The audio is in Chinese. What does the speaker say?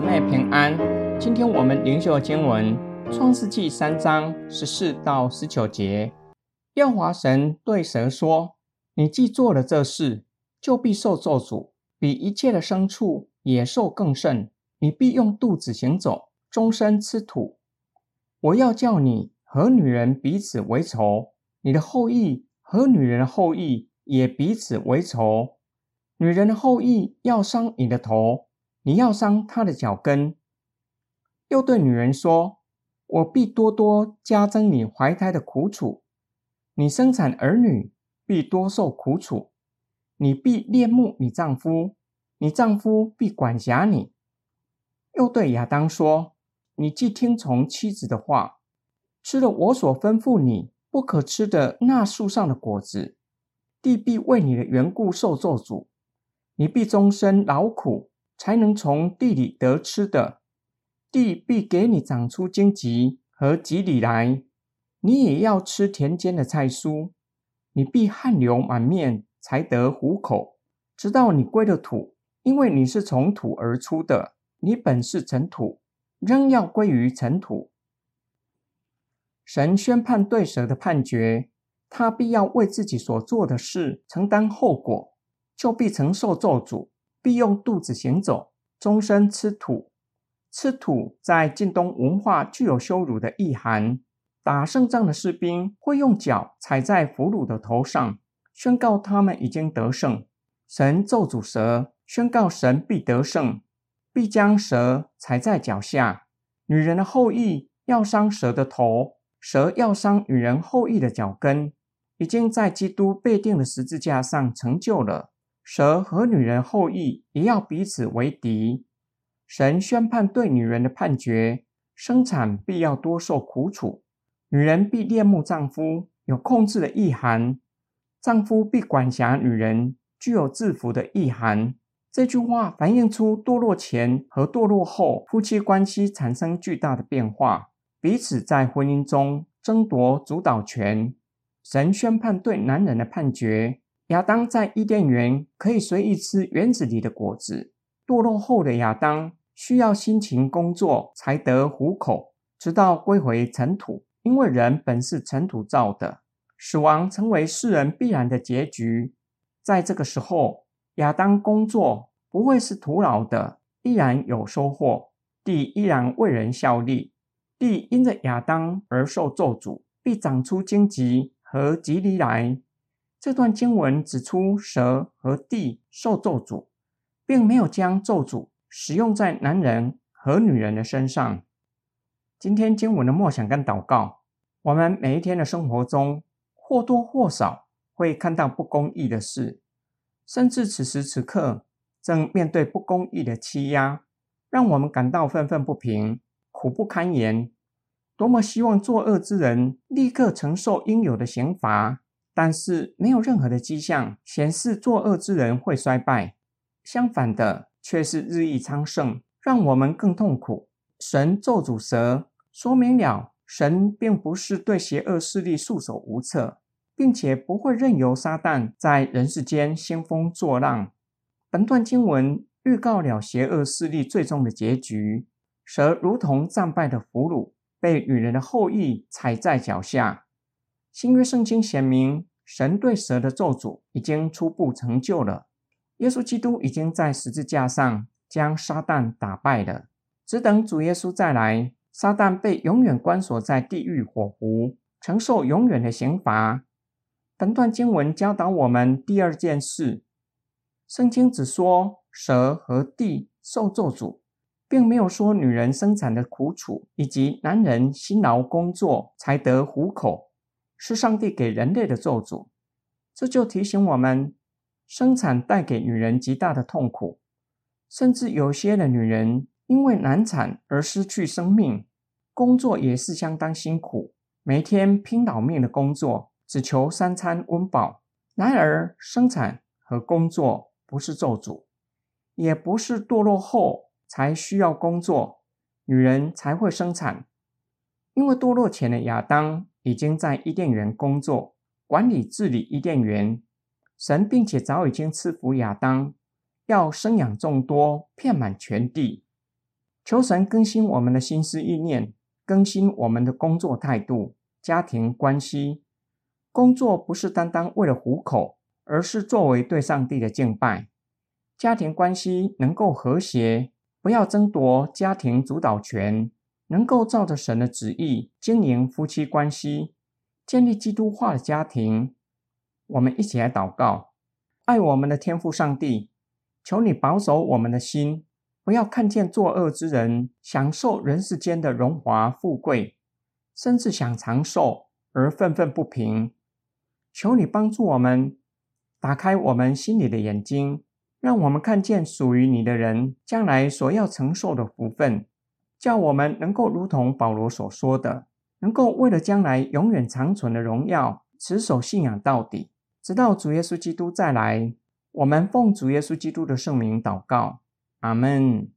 姊妹平安。今天我们灵修经文《创世纪》三章十四到十九节。耶华神对蛇说：“你既做了这事，就必受咒诅，比一切的牲畜、野兽更甚。你必用肚子行走，终身吃土。我要叫你和女人彼此为仇，你的后裔和女人的后裔也彼此为仇。女人的后裔要伤你的头。”你要伤他的脚跟，又对女人说：“我必多多加增你怀胎的苦楚，你生产儿女必多受苦楚，你必恋慕你丈夫，你丈夫必管辖你。”又对亚当说：“你既听从妻子的话，吃了我所吩咐你不可吃的那树上的果子，地必为你的缘故受咒诅，你必终身劳苦。”才能从地里得吃的，地必给你长出荆棘和蒺藜来，你也要吃田间的菜蔬。你必汗流满面才得糊口，直到你归了土，因为你是从土而出的，你本是尘土，仍要归于尘土。神宣判对蛇的判决，他必要为自己所做的事承担后果，就必承受咒诅。必用肚子行走，终身吃土。吃土在近东文化具有羞辱的意涵。打胜仗的士兵会用脚踩在俘虏的头上，宣告他们已经得胜。神咒诅蛇，宣告神必得胜，必将蛇踩在脚下。女人的后裔要伤蛇的头，蛇要伤女人后裔的脚跟，已经在基督被定的十字架上成就了。蛇和女人后裔也要彼此为敌。神宣判对女人的判决：生产必要多受苦楚，女人必恋慕丈夫，有控制的意涵；丈夫必管辖女人，具有制服的意涵。这句话反映出堕落前和堕落后夫妻关系产生巨大的变化，彼此在婚姻中争夺主导权。神宣判对男人的判决。亚当在伊甸园可以随意吃园子里的果子，堕落后的亚当需要辛勤工作才得糊口，直到归回尘土。因为人本是尘土造的，死亡成为世人必然的结局。在这个时候，亚当工作不会是徒劳的，依然有收获，地依然为人效力。地因着亚当而受咒诅，必长出荆棘和蒺藜来。这段经文指出蛇和地受咒诅，并没有将咒诅使用在男人和女人的身上。今天经文的默想跟祷告，我们每一天的生活中或多或少会看到不公义的事，甚至此时此刻正面对不公义的欺压，让我们感到愤愤不平、苦不堪言。多么希望作恶之人立刻承受应有的刑罚。但是没有任何的迹象显示作恶之人会衰败，相反的却是日益昌盛，让我们更痛苦。神咒诅蛇，说明了神并不是对邪恶势力束手无策，并且不会任由撒旦在人世间兴风作浪。本段经文预告了邪恶势力最终的结局：蛇如同战败的俘虏，被女人的后裔踩在脚下。新约圣经显明，神对蛇的咒诅已经初步成就了。耶稣基督已经在十字架上将撒旦打败了，只等主耶稣再来，撒旦被永远关锁在地狱火湖，承受永远的刑罚。本段经文教导我们第二件事：圣经只说蛇和地受咒诅，并没有说女人生产的苦楚，以及男人辛劳工作才得糊口。是上帝给人类的咒诅，这就提醒我们，生产带给女人极大的痛苦，甚至有些的女人因为难产而失去生命。工作也是相当辛苦，每天拼老命的工作，只求三餐温饱。然而，生产和工作不是咒诅，也不是堕落后才需要工作，女人才会生产，因为堕落前的亚当。已经在伊甸园工作，管理治理伊甸园。神并且早已经赐福亚当，要生养众多，遍满全地。求神更新我们的心思意念，更新我们的工作态度、家庭关系。工作不是单单为了糊口，而是作为对上帝的敬拜。家庭关系能够和谐，不要争夺家庭主导权，能够照着神的旨意经营夫妻关系，建立基督化的家庭。我们一起来祷告：爱我们的天父上帝，求你保守我们的心，不要看见作恶之人享受人世间的荣华富贵，甚至想长寿而愤愤不平。求你帮助我们，打开我们心里的眼睛，让我们看见属于你的人将来所要承受的福分，叫我们能够如同保罗所说的，能够为了将来永远长存的荣耀，持守信仰到底，直到主耶稣基督再来。我们奉主耶稣基督的圣名祷告，阿门。